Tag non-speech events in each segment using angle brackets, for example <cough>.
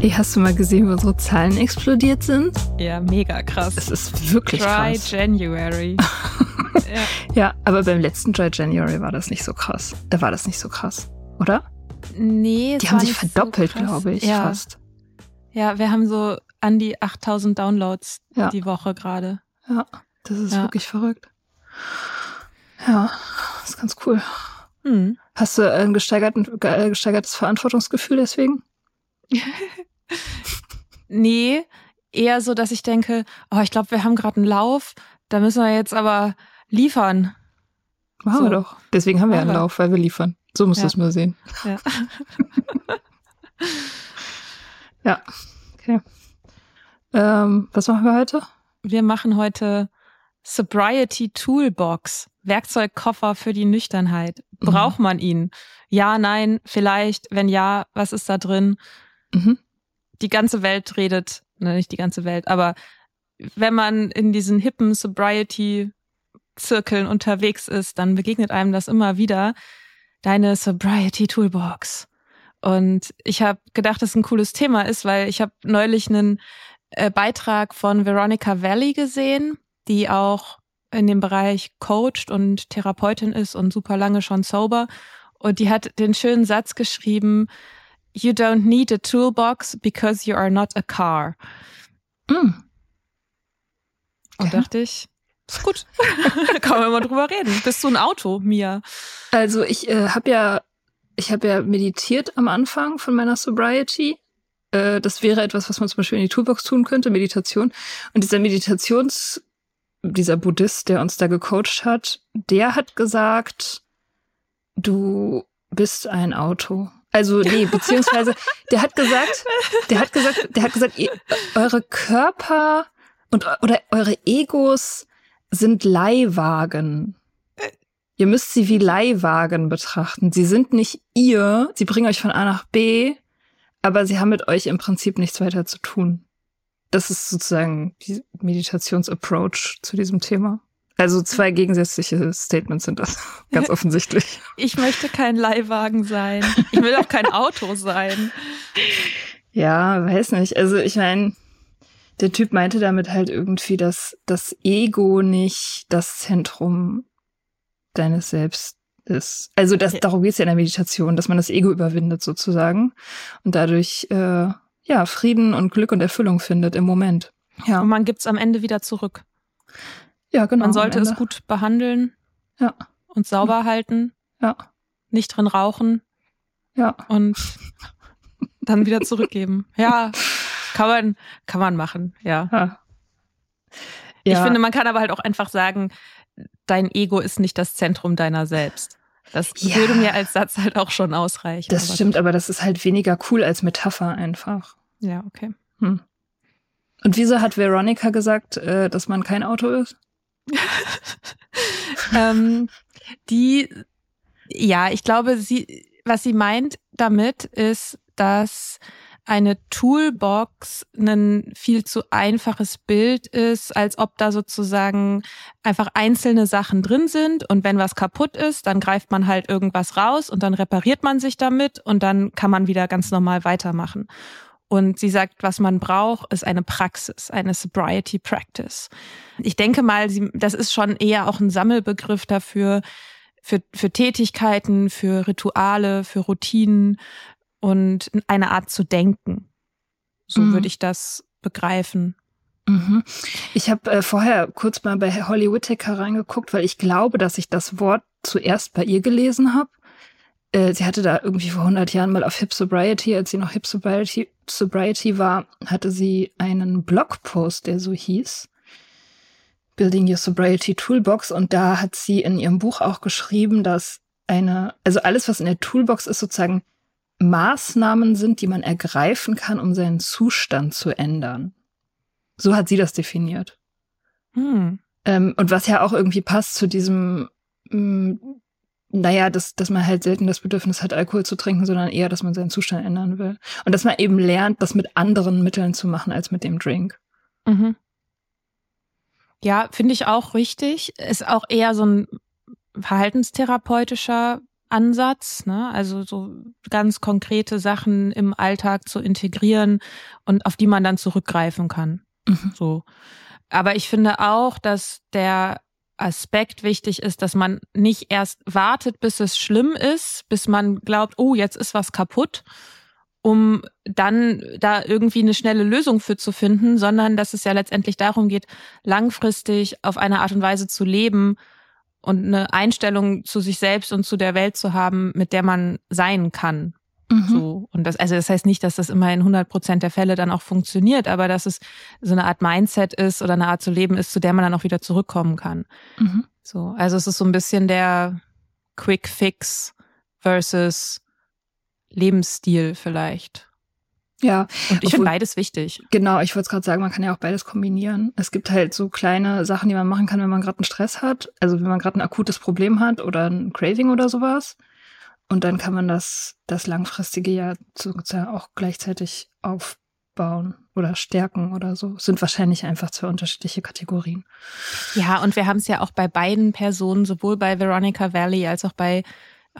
Ey, hast du mal gesehen, wie unsere Zahlen explodiert sind? Ja, mega krass. Es ist wirklich Dry krass. January. <laughs> ja. Ja, aber beim letzten Dry January war das nicht so krass. Da war das nicht so krass, oder? Nee, Die haben sich so verdoppelt, krass. glaube ich, ja. fast. Ja, wir haben so an die 8000 Downloads Ja. die Woche gerade. Ja, das ist Ja. wirklich verrückt. Ja, das ist ganz cool. Hm. Hast du ein ge- gesteigertes Verantwortungsgefühl deswegen? <laughs> Nee, eher so, dass ich denke, oh, ich glaube, wir haben gerade einen Lauf, da müssen wir jetzt aber liefern. Machen So. wir doch. Deswegen haben wir einen Aber- Lauf, weil wir liefern. So musst Ja. du es mal sehen. Ja. <laughs> Ja, okay. Ähm, was machen wir heute? Wir machen heute Sobriety Toolbox, Werkzeugkoffer für die Nüchternheit. Braucht man ihn? Ja, nein, vielleicht. Wenn ja, was ist da drin? Mhm. Die ganze Welt redet, ne, nicht die ganze Welt, aber wenn man in diesen hippen Sobriety Zirkeln unterwegs ist, dann begegnet einem das immer wieder. Deine Sobriety Toolbox. Und ich habe gedacht, dass ein cooles Thema ist, weil ich habe neulich einen äh, Beitrag von Veronica Valley gesehen, die auch in dem Bereich coacht und Therapeutin ist und super lange schon sober. Und die hat den schönen Satz geschrieben, You don't need a toolbox because you are not a car. Mm. Und Okay. dachte ich, ist gut. <laughs> Kann man mal drüber reden. Bist du ein Auto, Mia? Also ich äh, habe ja, ich habe ja meditiert am Anfang von meiner Sobriety. Äh, das wäre etwas, was man zum Beispiel in die Toolbox tun könnte, Meditation. Und dieser Meditations, dieser Buddhist, der uns da gecoacht hat, der hat gesagt, du bist ein Auto. Also nee, beziehungsweise der hat gesagt, der hat gesagt, der hat gesagt, ihr, eure Körper und oder eure Egos sind Leihwagen. Ihr müsst sie wie Leihwagen betrachten. Sie sind nicht ihr, sie bringen euch von A nach B, aber sie haben mit euch im Prinzip nichts weiter zu tun. Das ist sozusagen die Meditationsapproach zu diesem Thema. Also zwei gegensätzliche Statements sind das, <laughs> ganz offensichtlich. Ich möchte kein Leihwagen sein. Ich will auch kein Auto sein. <laughs> Ja, weiß nicht. Also ich meine, Der Typ meinte damit halt irgendwie, dass das Ego nicht das Zentrum deines Selbst ist. Also das, okay. darum geht es ja in der Meditation, dass man das Ego überwindet sozusagen und dadurch äh, ja Frieden und Glück und Erfüllung findet im Moment. Ja. Und man gibt's am Ende wieder zurück. Ja, genau. Man sollte es gut behandeln. Ja. Und sauber halten. Ja. Nicht drin rauchen. Ja. Und dann wieder zurückgeben. <laughs> Ja, kann man, kann man machen, ja. ja. Ich finde, man kann aber halt auch einfach sagen, dein Ego ist nicht das Zentrum deiner selbst. Das ja. würde mir als Satz halt auch schon ausreichen. Das aber stimmt, aber das ist halt weniger cool als Metapher einfach. Ja, okay. Hm. Und wieso hat Veronica gesagt, äh, dass man kein Auto ist? <laughs> ähm, die, ja, ich glaube, sie, was sie meint damit ist, dass eine Toolbox ein viel zu einfaches Bild ist, als ob da sozusagen einfach einzelne Sachen drin sind und wenn was kaputt ist, dann greift man halt irgendwas raus und dann repariert man sich damit und dann kann man wieder ganz normal weitermachen. Und sie sagt, was man braucht, ist eine Praxis, eine Sobriety Practice. Ich denke mal, sie, das ist schon eher auch ein Sammelbegriff dafür, für, für Tätigkeiten, für Rituale, für Routinen, und eine Art zu denken. So mhm. würde ich das begreifen. Mhm. Ich habe äh, vorher kurz mal bei Holly Whittaker reingeguckt, weil ich glaube, dass ich das Wort zuerst bei ihr gelesen habe. Äh, sie hatte da irgendwie vor 100 Jahren mal auf Hip Sobriety, als sie noch Hip Sobriety, Sobriety war, hatte sie einen Blogpost, der so hieß. Building Your Sobriety Toolbox. Und da hat sie in ihrem Buch auch geschrieben, dass eine, also alles, was in der Toolbox ist, sozusagen Maßnahmen sind, die man ergreifen kann, um seinen Zustand zu ändern. So hat sie das definiert. Hm. Ähm, und was ja auch irgendwie passt zu diesem, mh, mm, naja, dass, dass man halt selten das Bedürfnis hat, Alkohol zu trinken, sondern eher, dass man seinen Zustand ändern will. Und dass man eben lernt, das mit anderen Mitteln zu machen als mit dem Drink. Mhm. Ja, finde ich auch richtig. Ist auch eher so ein verhaltenstherapeutischer Ansatz, ne? also so ganz konkrete Sachen im Alltag zu integrieren und auf die man dann zurückgreifen kann. Mhm. So. Aber ich finde auch, dass der Aspekt wichtig ist, dass man nicht erst wartet, bis es schlimm ist, bis man glaubt, oh, jetzt ist was kaputt, um dann da irgendwie eine schnelle Lösung für zu finden, sondern dass es ja letztendlich darum geht, langfristig auf eine Art und Weise zu leben, und eine Einstellung zu sich selbst und zu der Welt zu haben, mit der man sein kann. Mhm. So. Und das, also das heißt nicht, dass das immer in 100 Prozent der Fälle dann auch funktioniert, aber dass es so eine Art Mindset ist oder eine Art zu leben ist, zu der man dann auch wieder zurückkommen kann. Mhm. So. Also es ist so ein bisschen der Quick Fix versus Lebensstil vielleicht. Ja. Und ich finde beides wichtig. Genau, ich wollte gerade sagen, man kann ja auch beides kombinieren. Es gibt halt so kleine Sachen, die man machen kann, wenn man gerade einen Stress hat. Also wenn man gerade ein akutes Problem hat oder ein Craving oder sowas. Und dann kann man das, das langfristige ja sozusagen auch gleichzeitig aufbauen oder stärken oder so. Es sind wahrscheinlich einfach zwei unterschiedliche Kategorien. Ja, und wir haben es ja auch bei beiden Personen, sowohl bei Veronica Valley als auch bei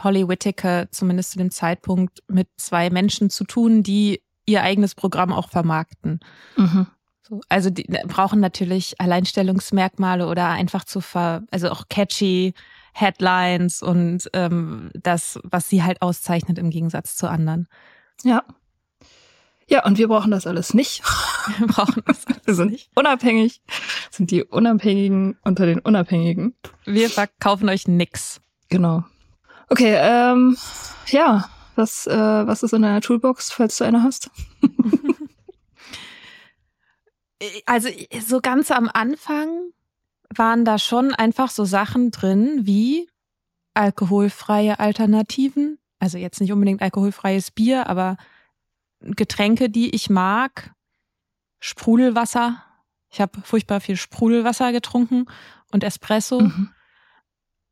Holly Whittaker, zumindest zu dem Zeitpunkt, mit zwei Menschen zu tun, die ihr eigenes Programm auch vermarkten. Mhm. So, also die brauchen natürlich Alleinstellungsmerkmale oder einfach zu ver, also auch catchy Headlines und ähm, das, was sie halt auszeichnet im Gegensatz zu anderen. Ja. Ja, und wir brauchen das alles nicht. <laughs> Wir brauchen das <laughs> alles nicht. unabhängig, sind die Unabhängigen unter den Unabhängigen. Wir verkaufen euch nix. Genau. Okay, ähm, ja, was, äh, was ist in deiner Toolbox, falls du eine hast? <laughs> also so ganz am Anfang waren da schon einfach so Sachen drin wie alkoholfreie Alternativen. Also jetzt nicht unbedingt alkoholfreies Bier, aber Getränke, die ich mag. Sprudelwasser. Ich habe furchtbar viel Sprudelwasser getrunken und Espresso. Mhm.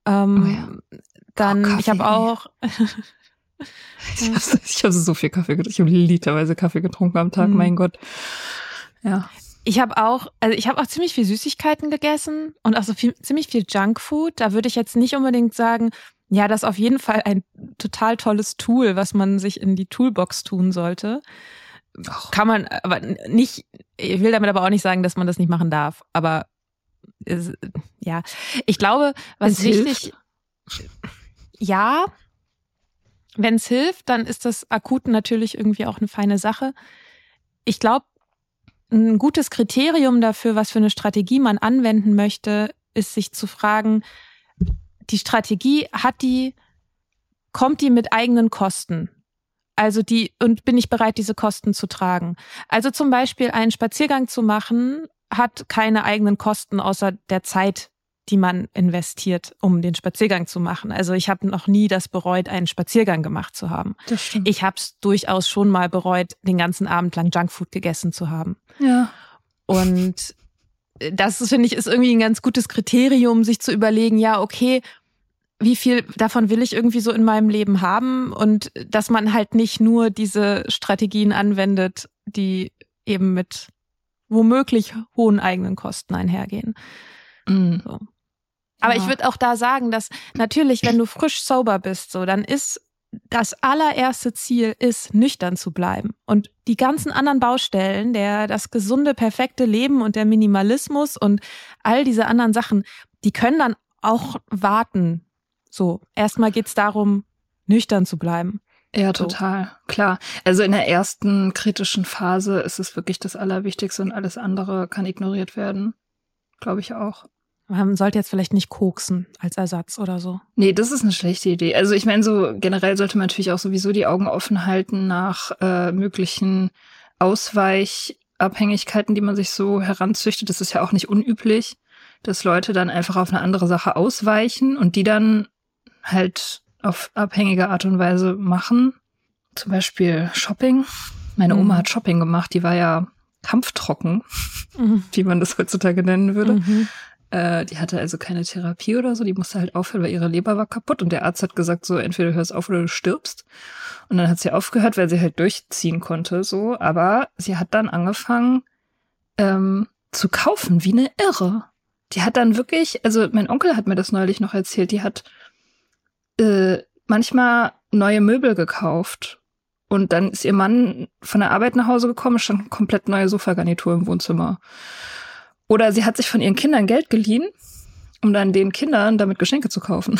Ähm, oh ja. Dann, oh, ich habe auch, <laughs> <laughs> Ich habe hab so viel Kaffee getrunken. Ich habe literweise Kaffee getrunken am Tag, mhm. mein Gott. Ja. Ich habe auch, also ich habe auch ziemlich viel Süßigkeiten gegessen und auch so viel, ziemlich viel Junkfood. Da würde ich jetzt nicht unbedingt sagen, ja, das ist auf jeden Fall ein total tolles Tool, was man sich in die Toolbox tun sollte. Och. Kann man aber nicht, ich will damit aber auch nicht sagen, dass man das nicht machen darf. Aber es, ja, ich glaube, was Es wichtig, ja, wenn es hilft, dann ist das akut natürlich irgendwie auch eine feine Sache. Ich glaube, ein gutes Kriterium dafür, was für eine Strategie man anwenden möchte, ist sich zu fragen, die Strategie hat die, kommt die mit eigenen Kosten? Also die, und bin ich bereit, diese Kosten zu tragen? Also zum Beispiel einen Spaziergang zu machen, hat keine eigenen Kosten außer der Zeit, die man investiert, um den Spaziergang zu machen. Also ich habe noch nie das bereut, einen Spaziergang gemacht zu haben. Das stimmt. Ich habe es durchaus schon mal bereut, den ganzen Abend lang Junkfood gegessen zu haben. ja. Und das finde ich ist irgendwie ein ganz gutes Kriterium, sich zu überlegen, ja, okay, wie viel davon will ich irgendwie so in meinem Leben haben und dass man halt nicht nur diese Strategien anwendet, die eben mit womöglich hohen eigenen Kosten einhergehen. Mhm. So. Aber Ja. ich würde auch da sagen, dass natürlich, wenn du frisch sober bist, so, dann ist das allererste Ziel ist, nüchtern zu bleiben. Und die ganzen anderen Baustellen, der, das gesunde, perfekte Leben und der Minimalismus und all diese anderen Sachen, die können dann auch warten. So, erstmal geht's darum, nüchtern zu bleiben. Ja, So. total. Klar. Also in der ersten kritischen Phase ist es wirklich das Allerwichtigste und alles andere kann ignoriert werden. Glaube ich auch. Man sollte jetzt vielleicht nicht koksen als Ersatz oder so. Nee, das ist eine schlechte Idee. Also ich meine, so generell sollte man natürlich auch sowieso die Augen offen halten nach äh, möglichen Ausweichabhängigkeiten, die man sich so heranzüchtet. Das ist ja auch nicht unüblich, dass Leute dann einfach auf eine andere Sache ausweichen und die dann halt auf abhängige Art und Weise machen. Zum Beispiel Shopping. Meine Mhm. Oma hat Shopping gemacht, die war ja kampftrocken, <laughs> wie man das heutzutage nennen würde. Mhm. Äh, die hatte also keine Therapie oder so, die musste halt aufhören, weil ihre Leber war kaputt und der Arzt hat gesagt, so entweder du hörst auf oder du stirbst. Und dann hat sie aufgehört, weil sie halt durchziehen konnte, so. Aber sie hat dann angefangen ähm, zu kaufen, wie eine Irre. Die hat dann wirklich, also mein Onkel hat mir das neulich noch erzählt, die hat äh, manchmal neue Möbel gekauft. Und dann ist ihr Mann von der Arbeit nach Hause gekommen, stand eine komplett neue Sofagarnitur im Wohnzimmer. Oder sie hat sich von ihren Kindern Geld geliehen, um dann den Kindern damit Geschenke zu kaufen.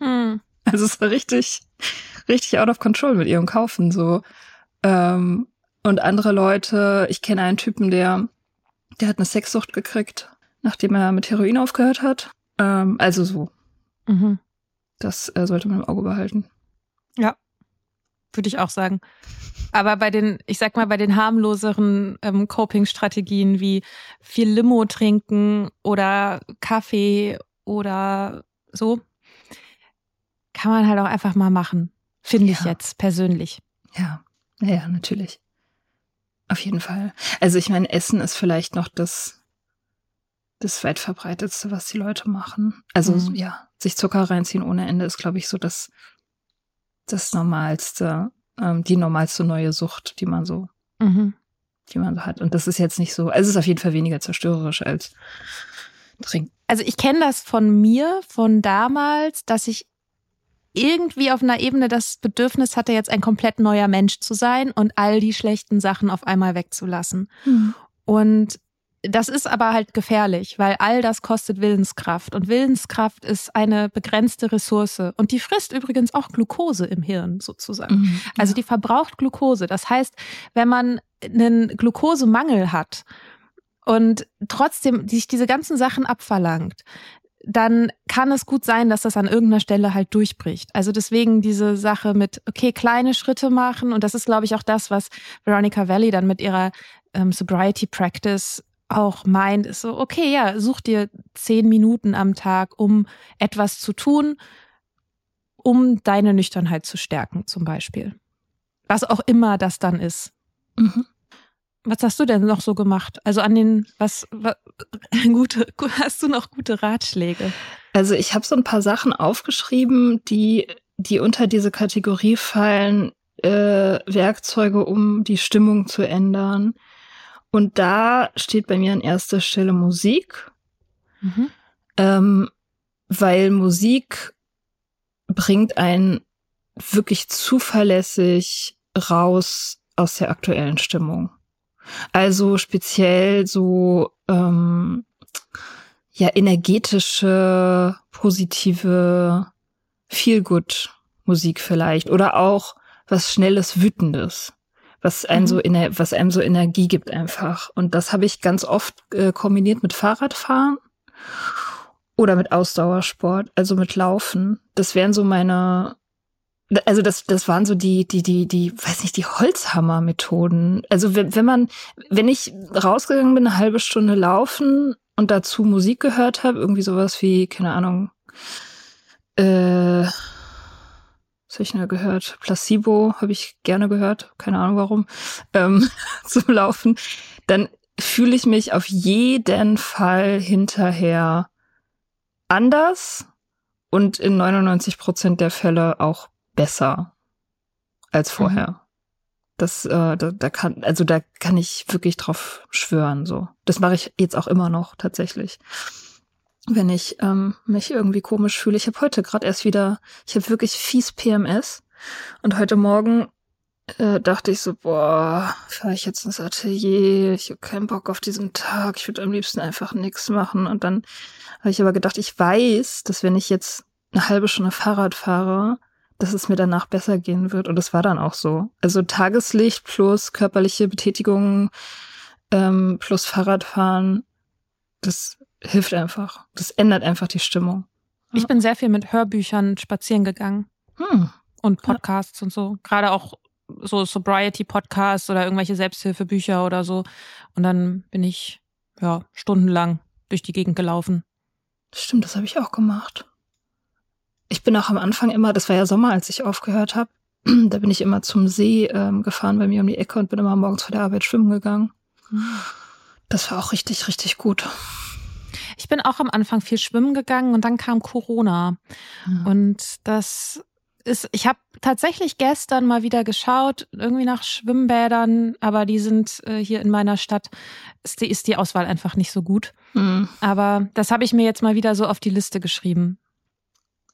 Mhm. Also es war richtig, richtig out of control mit ihrem Kaufen so. Ähm, und andere Leute, ich kenne einen Typen, der, der hat eine Sexsucht gekriegt, nachdem er mit Heroin aufgehört hat. Ähm, also so, Mhm. das äh, sollte man im Auge behalten. Würde ich auch sagen. Aber bei den, ich sag mal, bei den harmloseren ähm, Coping-Strategien wie viel Limo trinken oder Kaffee oder so, kann man halt auch einfach mal machen. Finde ich Ja. jetzt persönlich. Ja, ja, ja, natürlich. Auf jeden Fall. Also ich meine, Essen ist vielleicht noch das, das weit verbreitetste, was die Leute machen. Also Mhm. ja, sich Zucker reinziehen ohne Ende ist, glaube ich, so das, das normalste, ähm, die normalste neue Sucht, die man so, Mhm. die man so hat. Und das ist jetzt nicht so, also es ist auf jeden Fall weniger zerstörerisch als Trinken. Also ich kenne das von mir, von damals, dass ich irgendwie auf einer Ebene das Bedürfnis hatte, jetzt ein komplett neuer Mensch zu sein und all die schlechten Sachen auf einmal wegzulassen. Und das ist aber halt gefährlich, weil all das kostet Willenskraft. Und Willenskraft ist eine begrenzte Ressource. Und die frisst übrigens auch Glucose im Hirn sozusagen. Mhm. Also die verbraucht Glucose. Das heißt, wenn man einen Glukosemangel hat und trotzdem sich diese ganzen Sachen abverlangt, dann kann es gut sein, dass das an irgendeiner Stelle halt durchbricht. Also deswegen diese Sache mit, okay, kleine Schritte machen. Und das ist, glaube ich, auch das, was Veronica Valley dann mit ihrer ähm, Sobriety Practice auch meint, ist so, okay, ja, such dir zehn Minuten am Tag, um etwas zu tun, um deine Nüchternheit zu stärken, zum Beispiel. Was auch immer das dann ist. Mhm. Was hast du denn noch so gemacht? Also an den, was, was <laughs> gute, hast du noch gute Ratschläge? Also ich habe so ein paar Sachen aufgeschrieben, die, die unter diese Kategorie fallen, äh, Werkzeuge, um die Stimmung zu ändern. Und da steht bei mir an erster Stelle Musik, Mhm. ähm, weil Musik bringt einen wirklich zuverlässig raus aus der aktuellen Stimmung. Also speziell so ähm, ja energetische, positive, feel good Musik vielleicht oder auch was schnelles, wütendes, was einem mhm. so was einem so Energie gibt einfach. Und das habe ich ganz oft äh, kombiniert mit Fahrradfahren oder mit Ausdauersport, also mit Laufen. Das wären so meine also das, das waren so die, die, die, die, weiß nicht, die Holzhammer-Methoden. Also wenn, wenn man, wenn ich rausgegangen bin, eine halbe Stunde laufen und dazu Musik gehört habe, irgendwie sowas wie, keine Ahnung, äh, was habe ich denn da gehört? Placebo habe ich gerne gehört, keine Ahnung warum, ähm, <laughs> zum Laufen, dann fühle ich mich auf jeden Fall hinterher anders und in 99 Prozent der Fälle auch besser als mhm. vorher. Mhm. Das, äh, da, da kann, also da kann ich wirklich drauf schwören. So, das mache ich jetzt auch immer noch tatsächlich, wenn ich ähm, mich irgendwie komisch fühle. Ich habe heute gerade erst wieder, ich habe wirklich fies PMS und heute Morgen äh, dachte ich so, boah, fahre ich jetzt ins Atelier, ich habe keinen Bock auf diesen Tag, ich würde am liebsten einfach nichts machen. Und dann habe ich aber gedacht, ich weiß, dass wenn ich jetzt eine halbe Stunde Fahrrad fahre, dass es mir danach besser gehen wird. Und es war dann auch so. Also Tageslicht plus körperliche Betätigung ähm, plus Fahrradfahren, das hilft einfach. Das ändert einfach die Stimmung. Ja. Ich bin sehr viel mit Hörbüchern spazieren gegangen. Hm. Und Podcasts ja. und so. Gerade auch so Sobriety-Podcasts oder irgendwelche Selbsthilfebücher oder so. Und dann bin ich ja stundenlang durch die Gegend gelaufen. Stimmt, das habe ich auch gemacht. Ich bin auch am Anfang immer, das war ja Sommer, als ich aufgehört habe, <clears throat> da bin ich immer zum See ähm, gefahren bei mir um die Ecke und bin immer morgens vor der Arbeit schwimmen gegangen. Das war auch richtig, richtig gut. Ich bin auch am Anfang viel schwimmen gegangen und dann kam Corona. Mhm. Und das ist, ich habe tatsächlich gestern mal wieder geschaut, irgendwie nach Schwimmbädern, aber die sind äh, hier in meiner Stadt, ist die, ist die Auswahl einfach nicht so gut. Mhm. Aber das habe ich mir jetzt mal wieder so auf die Liste geschrieben.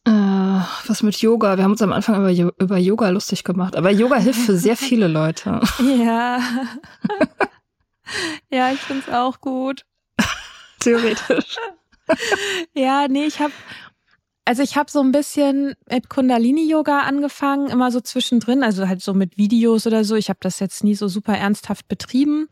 Äh, was mit Yoga? Wir haben uns am Anfang über, über Yoga lustig gemacht, aber Yoga hilft für sehr viele Leute. <laughs> Ja. <laughs> ja, ich finde es auch gut. Theoretisch. <laughs> ja, nee, ich habe also ich habe so ein bisschen mit Kundalini-Yoga angefangen, immer so zwischendrin, also halt so mit Videos oder so. Ich habe das jetzt nie so super ernsthaft betrieben.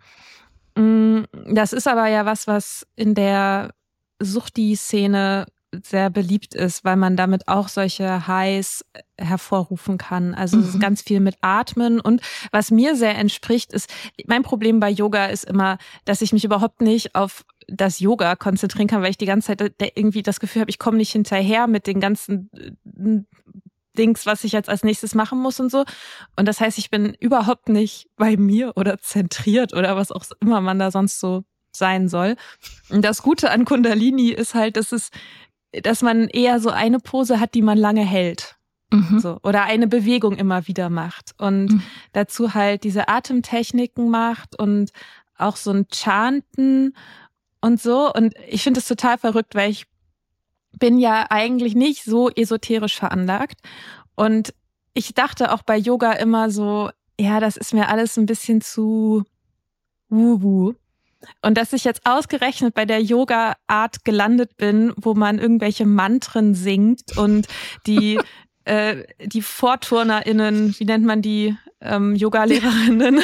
Mm, das ist aber ja was, was in der Suchti-Szene sehr beliebt ist, weil man damit auch solche Highs hervorrufen kann. Also mhm. es ist mhm. ganz viel mit Atmen und was mir sehr entspricht, ist, mein Problem bei Yoga ist immer, dass ich mich überhaupt nicht auf das Yoga konzentrieren kann, weil ich die ganze Zeit irgendwie das Gefühl habe, ich komme nicht hinterher mit den ganzen äh, Dings, was ich jetzt als nächstes machen muss und so. Und das heißt, ich bin überhaupt nicht bei mir oder zentriert oder was auch immer man da sonst so sein soll. Und das Gute an Kundalini ist halt, dass es dass man eher so eine Pose hat, die man lange hält. Mhm. So, oder eine Bewegung immer wieder macht und mhm. dazu halt diese Atemtechniken macht und auch so ein Chanten und so. Und ich finde es total verrückt, weil ich bin ja eigentlich nicht so esoterisch veranlagt. Und ich dachte auch bei Yoga immer so, ja, das ist mir alles ein bisschen zu wuhu. Und dass ich jetzt ausgerechnet bei der Yoga-Art gelandet bin, wo man irgendwelche Mantren singt und die <laughs> äh, die VorturnerInnen, wie nennt man die ähm, Yoga-Lehrerinnen, <laughs>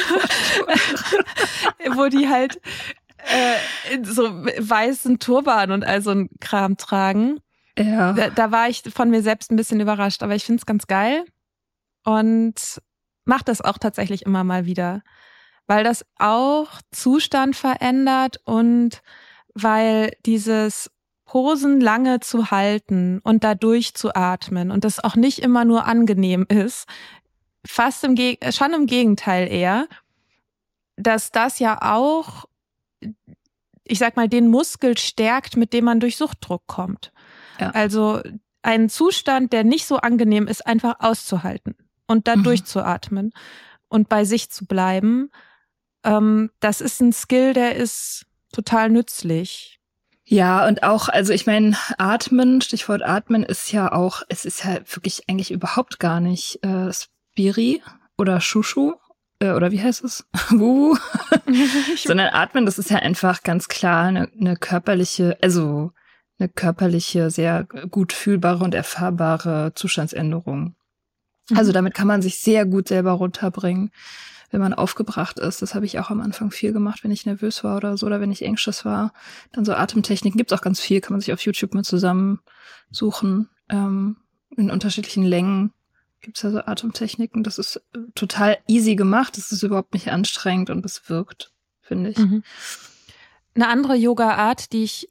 <laughs> wo die halt äh, in so weißen Turban und all so ein Kram tragen. Ja. Da, da war ich von mir selbst ein bisschen überrascht, aber ich finde es ganz geil und mache das auch tatsächlich immer mal wieder weil das auch Zustand verändert und weil dieses Posen lange zu halten und dadurch zu atmen und das auch nicht immer nur angenehm ist, fast im Geg schon im Gegenteil eher, dass das ja auch, ich sag mal, den Muskel stärkt, mit dem man durch Suchtdruck kommt. Ja. Also einen Zustand, der nicht so angenehm ist, einfach auszuhalten und da mhm. durchzuatmen und bei sich zu bleiben ähm, das ist ein Skill, der ist total nützlich. Ja, und auch, also ich meine, Atmen, Stichwort Atmen ist ja auch, es ist ja wirklich eigentlich überhaupt gar nicht äh, Spiri oder Shushu, äh, oder wie heißt es? <laughs> Wuhu. Sondern atmen, das ist ja einfach ganz klar eine, eine körperliche, also eine körperliche, sehr gut fühlbare und erfahrbare Zustandsänderung. Also mhm. damit kann man sich sehr gut selber runterbringen, wenn man aufgebracht ist. Das habe ich auch am Anfang viel gemacht, wenn ich nervös war oder so, oder wenn ich anxious war. Dann so Atemtechniken gibt's auch ganz viel, kann man sich auf YouTube mal zusammensuchen. Ähm, in unterschiedlichen Längen gibt's da so Atemtechniken. Das ist äh, total easy gemacht. Das ist überhaupt nicht anstrengend und es wirkt, finde ich. Mhm. Eine andere Yoga-Art, die ich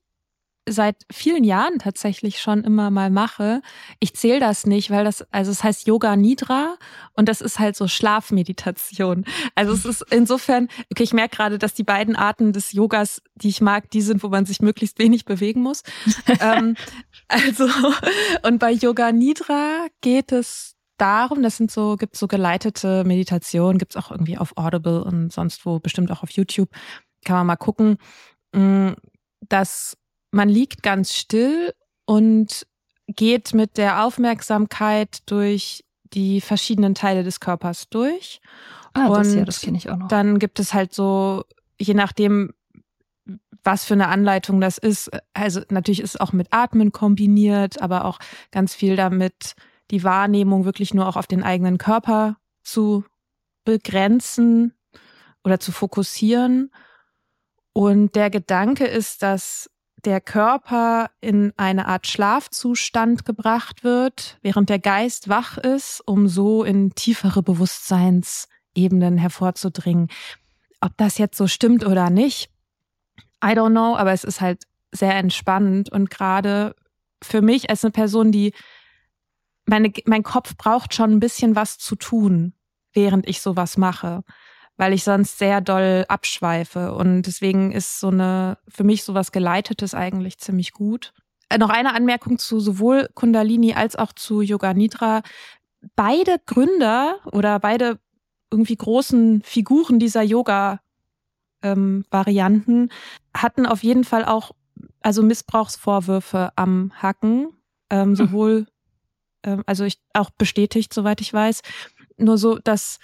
seit vielen Jahren tatsächlich schon immer mal mache. Ich zähle das nicht, weil das, also es heißt Yoga Nidra und das ist halt so Schlafmeditation. Also es ist insofern, okay, ich merke gerade, dass die beiden Arten des Yogas, die ich mag, die sind, wo man sich möglichst wenig bewegen muss. <laughs> ähm, also, und bei Yoga Nidra geht es darum, das sind so, gibt so geleitete Meditationen, gibt's auch irgendwie auf Audible und sonst wo, bestimmt auch auf YouTube. Kann man mal gucken, mm, dass man liegt ganz still und geht mit der Aufmerksamkeit durch die verschiedenen Teile des Körpers durch. Ah, das, und ja, das kenne ich auch noch. Dann gibt es halt so, je nachdem, was für eine Anleitung das ist. Also natürlich ist es auch mit Atmen kombiniert, aber auch ganz viel damit, die Wahrnehmung wirklich nur auch auf den eigenen Körper zu begrenzen oder zu fokussieren. Und der Gedanke ist, dass der Körper in eine Art Schlafzustand gebracht wird, während der Geist wach ist, um so in tiefere Bewusstseinsebenen hervorzudringen. Ob das jetzt so stimmt oder nicht, I don't know, aber es ist halt sehr entspannend und gerade für mich als eine Person, die meine, mein Kopf braucht schon ein bisschen was zu tun, während ich sowas mache weil ich sonst sehr doll abschweife. Und deswegen ist so eine, für mich sowas Geleitetes eigentlich ziemlich gut. Äh, noch eine Anmerkung zu sowohl Kundalini als auch zu Yoga Nidra. Beide Gründer oder beide irgendwie großen Figuren dieser Yoga-Varianten ähm, hatten auf jeden Fall auch also Missbrauchsvorwürfe am Hacken, ähm, hm. sowohl, ähm, also ich auch bestätigt, soweit ich weiß. Nur so, dass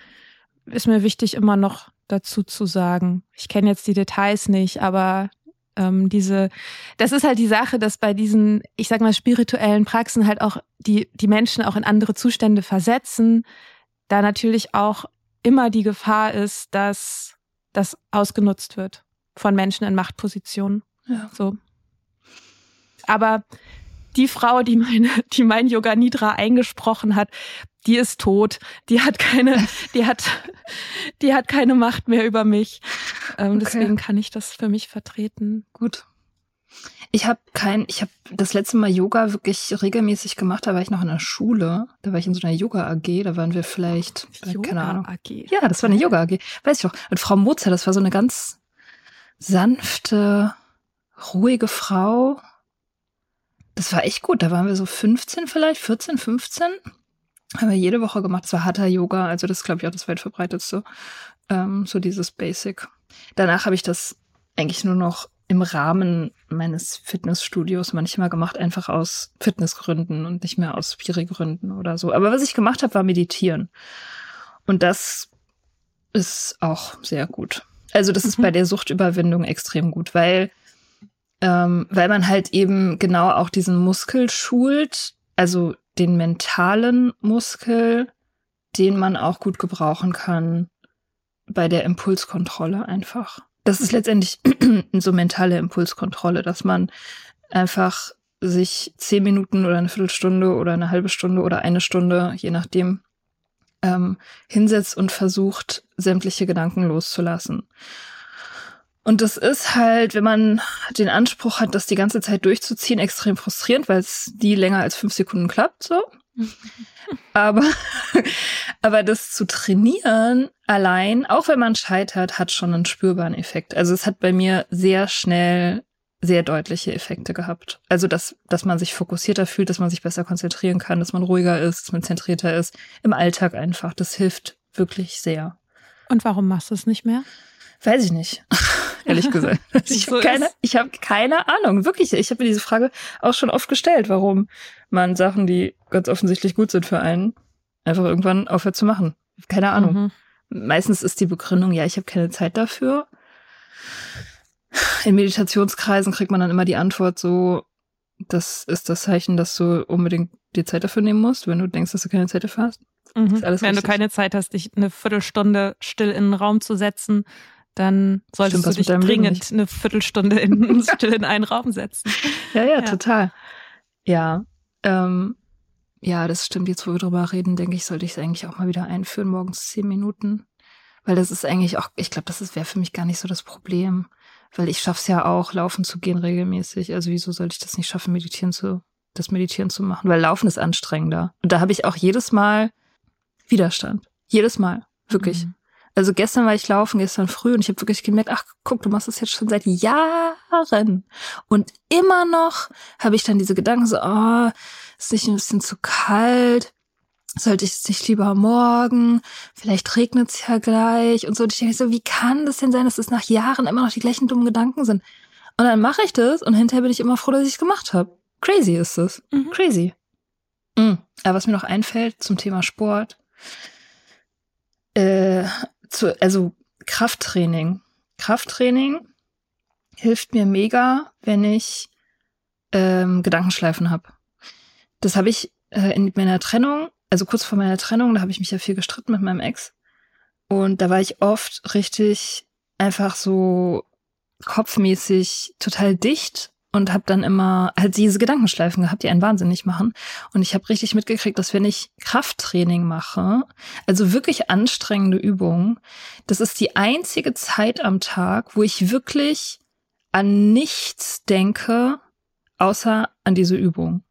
ist mir wichtig, immer noch dazu zu sagen. Ich kenne jetzt die Details nicht, aber ähm, diese, das ist halt die Sache, dass bei diesen, ich sag mal, spirituellen Praxen halt auch die, die Menschen auch in andere Zustände versetzen, da natürlich auch immer die Gefahr ist, dass das ausgenutzt wird von Menschen in Machtpositionen. Ja. So. Aber die Frau, die meine, die mein Yoga Nidra eingesprochen hat, die ist tot, die hat keine, die hat, die hat keine Macht mehr über mich. Ähm, okay. Deswegen kann ich das für mich vertreten. Gut. Ich habe kein, ich habe das letzte Mal Yoga wirklich regelmäßig gemacht, da war ich noch in der Schule, da war ich in so einer Yoga AG, da waren wir vielleicht, Yoga äh, keine Ahnung. AG. Ja, das war eine Yoga AG, weiß ich auch. Und Frau Mozart, das war so eine ganz sanfte, ruhige Frau. Das war echt gut, da waren wir so 15 vielleicht, 14, 15 haben wir jede Woche gemacht. Es war Hatha Yoga, also das ist, glaube ich, auch das weit verbreitetste. Ähm, so dieses Basic. Danach habe ich das eigentlich nur noch im Rahmen meines Fitnessstudios manchmal gemacht, einfach aus Fitnessgründen und nicht mehr aus Spiri-Gründen oder so. Aber was ich gemacht habe, war meditieren. Und das ist auch sehr gut. Also das mhm. ist bei der Suchtüberwindung extrem gut, weil, ähm, weil man halt eben genau auch diesen Muskel schult. Also den mentalen Muskel, den man auch gut gebrauchen kann bei der Impulskontrolle einfach. Das ist letztendlich <clears throat> so mentale Impulskontrolle, dass man einfach sich zehn Minuten oder eine Viertelstunde oder eine halbe Stunde oder eine Stunde, je nachdem, ähm, hinsetzt und versucht, sämtliche Gedanken loszulassen. Und das ist halt, wenn man den Anspruch hat, das die ganze Zeit durchzuziehen, extrem frustrierend, weil es nie länger als fünf Sekunden klappt, so. <laughs> aber, <laughs> aber das zu trainieren allein, auch wenn man scheitert, hat schon einen spürbaren Effekt. Also es hat bei mir sehr schnell sehr deutliche Effekte gehabt. Also, dass, dass man sich fokussierter fühlt, dass man sich besser konzentrieren kann, dass man ruhiger ist, dass man zentrierter ist. Im Alltag einfach. Das hilft wirklich sehr. Und warum machst du es nicht mehr? Weiß ich nicht <laughs> ehrlich gesagt. <laughs> ich habe keine, ich hab keine Ahnung, wirklich. Ich habe mir diese Frage auch schon oft gestellt, warum man Sachen, die ganz offensichtlich gut sind für einen, einfach irgendwann aufhört zu machen. Keine Ahnung. Mhm. meistens ist die Begründung, ja, ich habe keine Zeit dafür. In Meditationskreisen kriegt man dann immer die Antwort so, das ist das Zeichen, dass du unbedingt die Zeit dafür nehmen musst, wenn du denkst, dass du keine Zeit dafür hast. Mhm. Wenn richtig. du keine Zeit hast, dich eine Viertelstunde still in den Raum zu setzen, dann solltest Stimmt, du dich dringend eine Viertelstunde in, <laughs> still in einen Raum setzen. Ja, ja, ja. total. Ja, ähm, ja, das stimmt. Jetzt, wo wir drüber reden, denke ich, sollte ich es eigentlich auch mal wieder einführen, morgens zehn Minuten. Weil das ist eigentlich auch, ich glaube, das wäre für mich gar nicht so das Problem. Weil ich schaff's ja auch, laufen zu gehen regelmäßig. Also wieso sollte ich das nicht schaffen, meditieren zu, das Meditieren zu machen? Weil Laufen ist anstrengender. Und da habe ich auch jedes Mal Widerstand. Jedes Mal. Wirklich. Mhm. Also gestern war ich laufen, gestern früh und ich habe wirklich gemerkt, ach guck, du machst das jetzt schon seit Jahren. Und immer noch habe ich dann diese Gedanken so, oh, ist nicht ein bisschen zu kalt? Sollte ich es nicht lieber morgen? Vielleicht regnet es ja gleich und so. Und ich denke so, wie kann das denn sein, dass es nach Jahren immer noch die gleichen dummen Gedanken sind? Und dann mache ich das und hinterher bin ich immer froh, dass ich es gemacht habe. Crazy ist es. Mhm. Crazy. Mhm. Aber was mir noch einfällt zum Thema Sport, äh, zu, also Krafttraining. Krafttraining hilft mir mega, wenn ich ähm, Gedankenschleifen habe. Das habe ich äh, in meiner Trennung, also kurz vor meiner Trennung, da habe ich mich ja viel gestritten mit meinem Ex. Und da war ich oft richtig einfach so kopfmäßig total dicht und habe dann immer halt diese Gedankenschleifen gehabt, die einen wahnsinnig machen. Und ich habe richtig mitgekriegt, dass wenn ich Krafttraining mache, also wirklich anstrengende Übungen, das ist die einzige Zeit am Tag, wo ich wirklich an nichts denke, außer an diese Übung.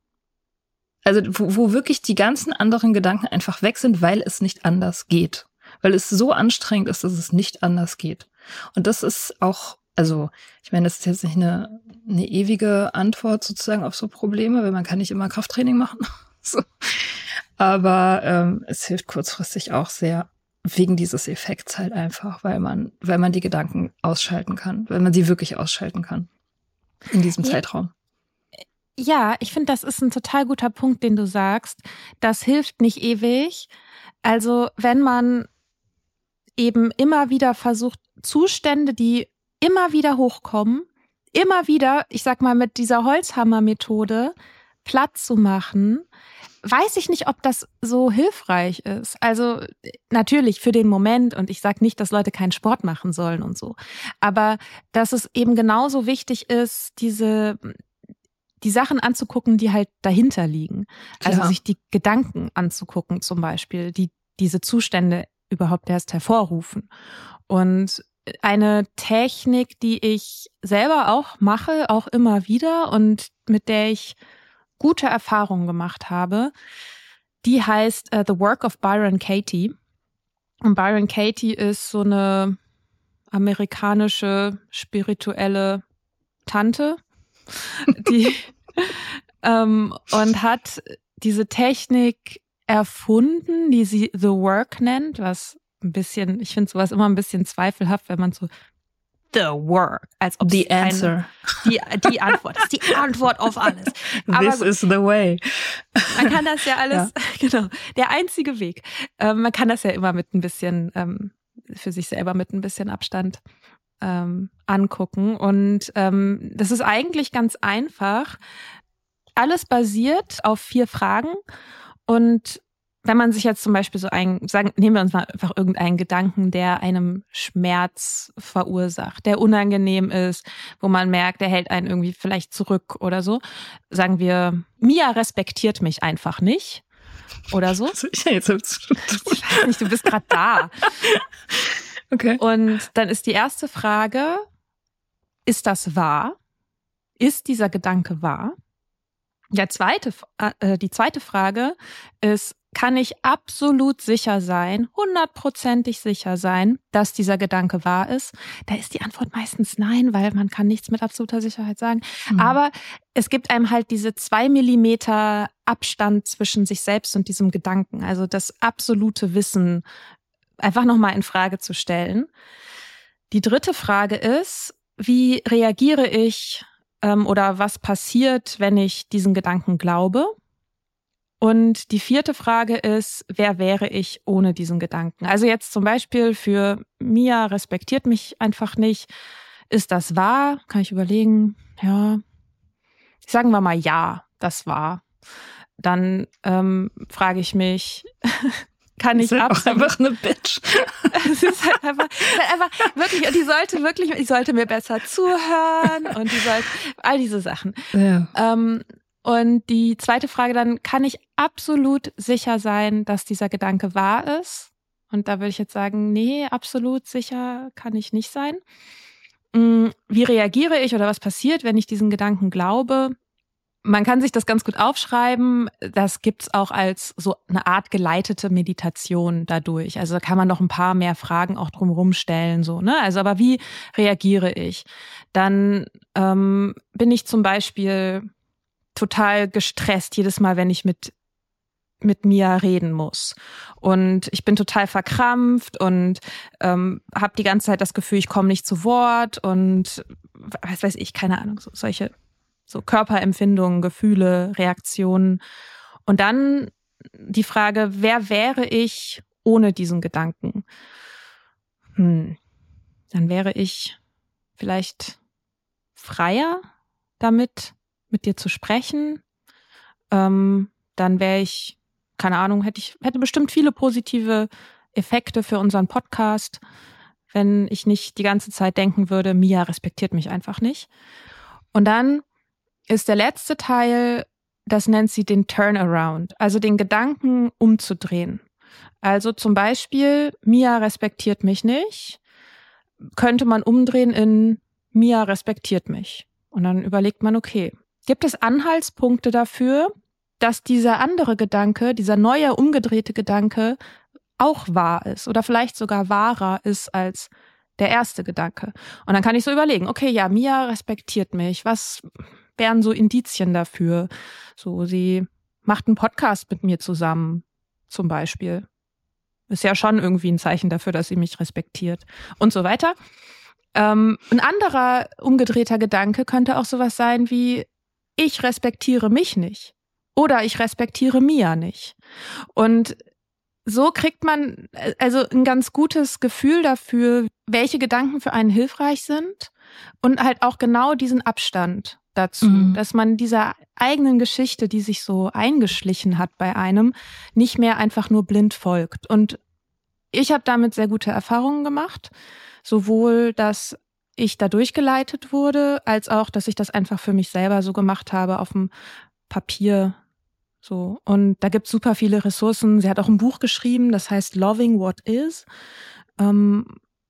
Also wo, wo wirklich die ganzen anderen Gedanken einfach weg sind, weil es nicht anders geht. Weil es so anstrengend ist, dass es nicht anders geht. Und das ist auch also ich meine, das ist jetzt nicht eine, eine ewige Antwort sozusagen auf so Probleme, weil man kann nicht immer Krafttraining machen. <laughs> so. Aber ähm, es hilft kurzfristig auch sehr wegen dieses Effekts halt einfach, weil man, weil man die Gedanken ausschalten kann, weil man sie wirklich ausschalten kann in diesem ja. Zeitraum. Ja, ich finde, das ist ein total guter Punkt, den du sagst. Das hilft nicht ewig. Also wenn man eben immer wieder versucht, Zustände, die immer wieder hochkommen, immer wieder, ich sag mal, mit dieser Holzhammer-Methode platt zu machen, weiß ich nicht, ob das so hilfreich ist. Also natürlich für den Moment und ich sage nicht, dass Leute keinen Sport machen sollen und so, aber dass es eben genauso wichtig ist, diese die Sachen anzugucken, die halt dahinter liegen. Also Klar. sich die Gedanken anzugucken zum Beispiel, die diese Zustände überhaupt erst hervorrufen. Und eine Technik, die ich selber auch mache, auch immer wieder und mit der ich gute Erfahrungen gemacht habe. Die heißt uh, The Work of Byron Katie. Und Byron Katie ist so eine amerikanische spirituelle Tante, <laughs> die ähm, und hat diese Technik erfunden, die sie The Work nennt, was ein bisschen, ich finde sowas immer ein bisschen zweifelhaft, wenn man so the work, als ob the answer, eine, die, die Antwort ist die Antwort auf alles. <laughs> Aber This is the way. Man kann das ja alles, <laughs> ja. <laughs> genau, der einzige Weg. Ähm, man kann das ja immer mit ein bisschen ähm, für sich selber mit ein bisschen Abstand ähm, angucken und ähm, das ist eigentlich ganz einfach. Alles basiert auf vier Fragen und wenn man sich jetzt zum Beispiel so ein, sagen, nehmen wir uns mal einfach irgendeinen Gedanken, der einem Schmerz verursacht, der unangenehm ist, wo man merkt, der hält einen irgendwie vielleicht zurück oder so. Sagen wir, Mia respektiert mich einfach nicht oder so. <laughs> Ich weiß nicht, du bist gerade da. <laughs> Okay. Und dann ist die erste Frage, ist das wahr? Ist dieser Gedanke wahr? Der zweite, äh, die zweite Frage ist, kann ich absolut sicher sein, hundertprozentig sicher sein, dass dieser Gedanke wahr ist? Da ist die Antwort meistens nein, weil man kann nichts mit absoluter Sicherheit sagen. Mhm. Aber es gibt einem halt diese zwei Millimeter Abstand zwischen sich selbst und diesem Gedanken. Also das absolute Wissen einfach nochmal in Frage zu stellen. Die dritte Frage ist, wie reagiere ich ähm, oder was passiert, wenn ich diesen Gedanken glaube? Und die vierte Frage ist, wer wäre ich ohne diesen Gedanken? Also jetzt zum Beispiel für Mia respektiert mich einfach nicht. Ist das wahr? Kann ich überlegen. Ja. Sagen wir mal ja, das war. Dann ähm, frage ich mich, <laughs> kann ich halt auch einfach eine Bitch. <laughs> es ist halt einfach, halt einfach wirklich, und die sollte wirklich, ich sollte mir besser zuhören und die sollte, all diese Sachen. Ja. Ähm, und die zweite Frage dann, kann ich absolut sicher sein, dass dieser Gedanke wahr ist? Und da würde ich jetzt sagen, nee, absolut sicher kann ich nicht sein. Mm, wie reagiere ich oder was passiert, wenn ich diesen Gedanken glaube? Man kann sich das ganz gut aufschreiben. Das gibt's auch als so eine Art geleitete Meditation dadurch. Also da kann man noch ein paar mehr Fragen auch drumherum stellen. So, ne? Also, aber wie reagiere ich? Dann ähm, bin ich zum Beispiel total gestresst jedes Mal, wenn ich mit mit mir reden muss. Und ich bin total verkrampft und ähm, habe die ganze Zeit das Gefühl, ich komme nicht zu Wort und was weiß ich, keine Ahnung, so, solche so Körperempfindungen, Gefühle, Reaktionen. Und dann die Frage, wer wäre ich ohne diesen Gedanken? Hm, dann wäre ich vielleicht freier damit, mit dir zu sprechen, ähm, dann wäre ich, keine Ahnung, hätte ich, hätte bestimmt viele positive Effekte für unseren Podcast, wenn ich nicht die ganze Zeit denken würde, Mia respektiert mich einfach nicht. Und dann ist der letzte Teil, das nennt sie den Turnaround, also den Gedanken umzudrehen. Also zum Beispiel, Mia respektiert mich nicht, könnte man umdrehen in Mia respektiert mich. Und dann überlegt man, okay, Gibt es Anhaltspunkte dafür, dass dieser andere Gedanke, dieser neue umgedrehte Gedanke auch wahr ist oder vielleicht sogar wahrer ist als der erste Gedanke? Und dann kann ich so überlegen, okay, ja, Mia respektiert mich. Was wären so Indizien dafür? So, sie macht einen Podcast mit mir zusammen, zum Beispiel. Ist ja schon irgendwie ein Zeichen dafür, dass sie mich respektiert und so weiter. Ähm, ein anderer umgedrehter Gedanke könnte auch sowas sein wie, ich respektiere mich nicht oder ich respektiere Mia nicht. Und so kriegt man also ein ganz gutes Gefühl dafür, welche Gedanken für einen hilfreich sind und halt auch genau diesen Abstand dazu, mhm. dass man dieser eigenen Geschichte, die sich so eingeschlichen hat bei einem, nicht mehr einfach nur blind folgt. Und ich habe damit sehr gute Erfahrungen gemacht, sowohl dass ich da durchgeleitet wurde, als auch, dass ich das einfach für mich selber so gemacht habe auf dem Papier. So. Und da gibt es super viele Ressourcen. Sie hat auch ein Buch geschrieben, das heißt Loving What Is. Ähm,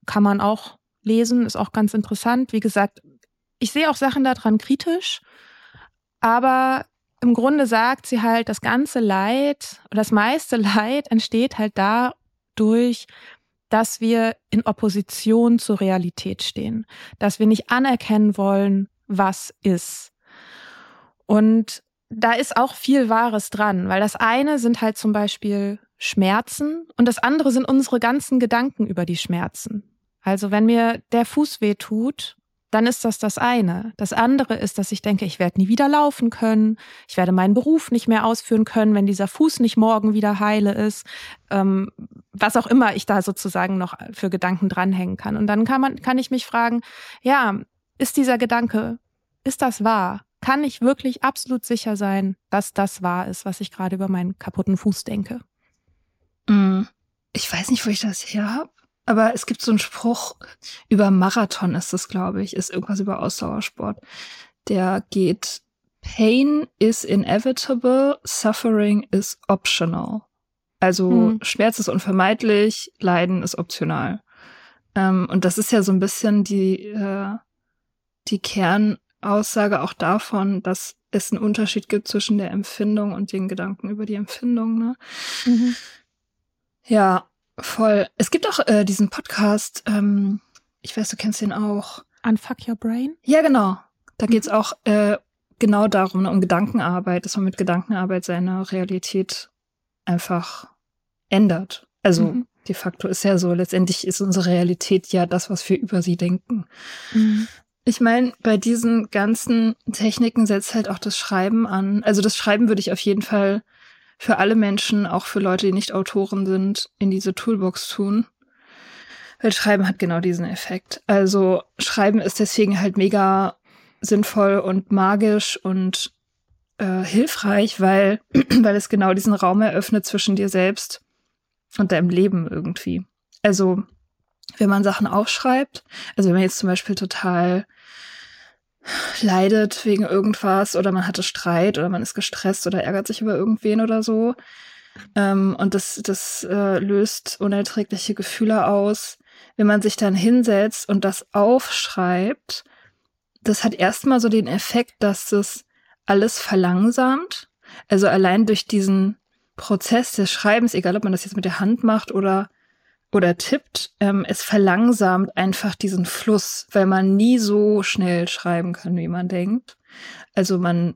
kann man auch lesen, ist auch ganz interessant. Wie gesagt, ich sehe auch Sachen daran kritisch, aber im Grunde sagt sie halt, das ganze Leid oder das meiste <laughs> Leid entsteht halt dadurch, dass wir in Opposition zur Realität stehen, dass wir nicht anerkennen wollen, was ist. Und da ist auch viel Wahres dran, weil das eine sind halt zum Beispiel Schmerzen und das andere sind unsere ganzen Gedanken über die Schmerzen. Also wenn mir der Fuß weh tut, dann ist das das eine. Das andere ist, dass ich denke, ich werde nie wieder laufen können, ich werde meinen Beruf nicht mehr ausführen können, wenn dieser Fuß nicht morgen wieder heile ist, ähm, was auch immer ich da sozusagen noch für Gedanken dranhängen kann. Und dann kann man, kann ich mich fragen, ja, ist dieser Gedanke, ist das wahr? Kann ich wirklich absolut sicher sein, dass das wahr ist, was ich gerade über meinen kaputten Fuß denke? Mm, ich weiß nicht, wo ich das her habe. Aber es gibt so einen Spruch über Marathon ist das, glaube ich, ist irgendwas über Ausdauersport. Der geht, Pain is inevitable, suffering is optional. Also hm. Schmerz ist unvermeidlich, Leiden ist optional. Ähm, und das ist ja so ein bisschen die, äh, die Kernaussage auch davon, dass es einen Unterschied gibt zwischen der Empfindung und den Gedanken über die Empfindung. Ne? Mhm. Ja, Voll. Es gibt auch äh, diesen Podcast, ähm, ich weiß, du kennst den auch. Unfuck Your Brain? Ja, genau. Da geht's mhm. auch äh, genau darum, ne, um Gedankenarbeit, dass man mit Gedankenarbeit seine Realität einfach ändert. Also mhm. de facto ist ja so, letztendlich ist unsere Realität ja das, was wir über sie denken. Mhm. Ich meine, bei diesen ganzen Techniken setzt halt auch das Schreiben an. Also das Schreiben würde ich auf jeden Fall für alle Menschen, auch für Leute, die nicht Autoren sind, in diese Toolbox tun. Weil Schreiben hat genau diesen Effekt. Also Schreiben ist deswegen halt mega sinnvoll und magisch und äh, hilfreich, weil, <clears throat> weil es genau diesen Raum eröffnet zwischen dir selbst und deinem Leben irgendwie. Also, wenn man Sachen aufschreibt, also wenn man jetzt zum Beispiel total leidet wegen irgendwas oder man hatte Streit oder man ist gestresst oder ärgert sich über irgendwen oder so, ähm, und das, das äh, löst unerträgliche Gefühle aus. Wenn man sich dann hinsetzt und das aufschreibt, das hat erstmal so den Effekt, dass es alles verlangsamt. Also allein durch diesen Prozess des Schreibens, egal ob man das jetzt mit der Hand macht oder oder tippt, ähm, es verlangsamt einfach diesen Fluss, weil man nie so schnell schreiben kann, wie man denkt. Also man,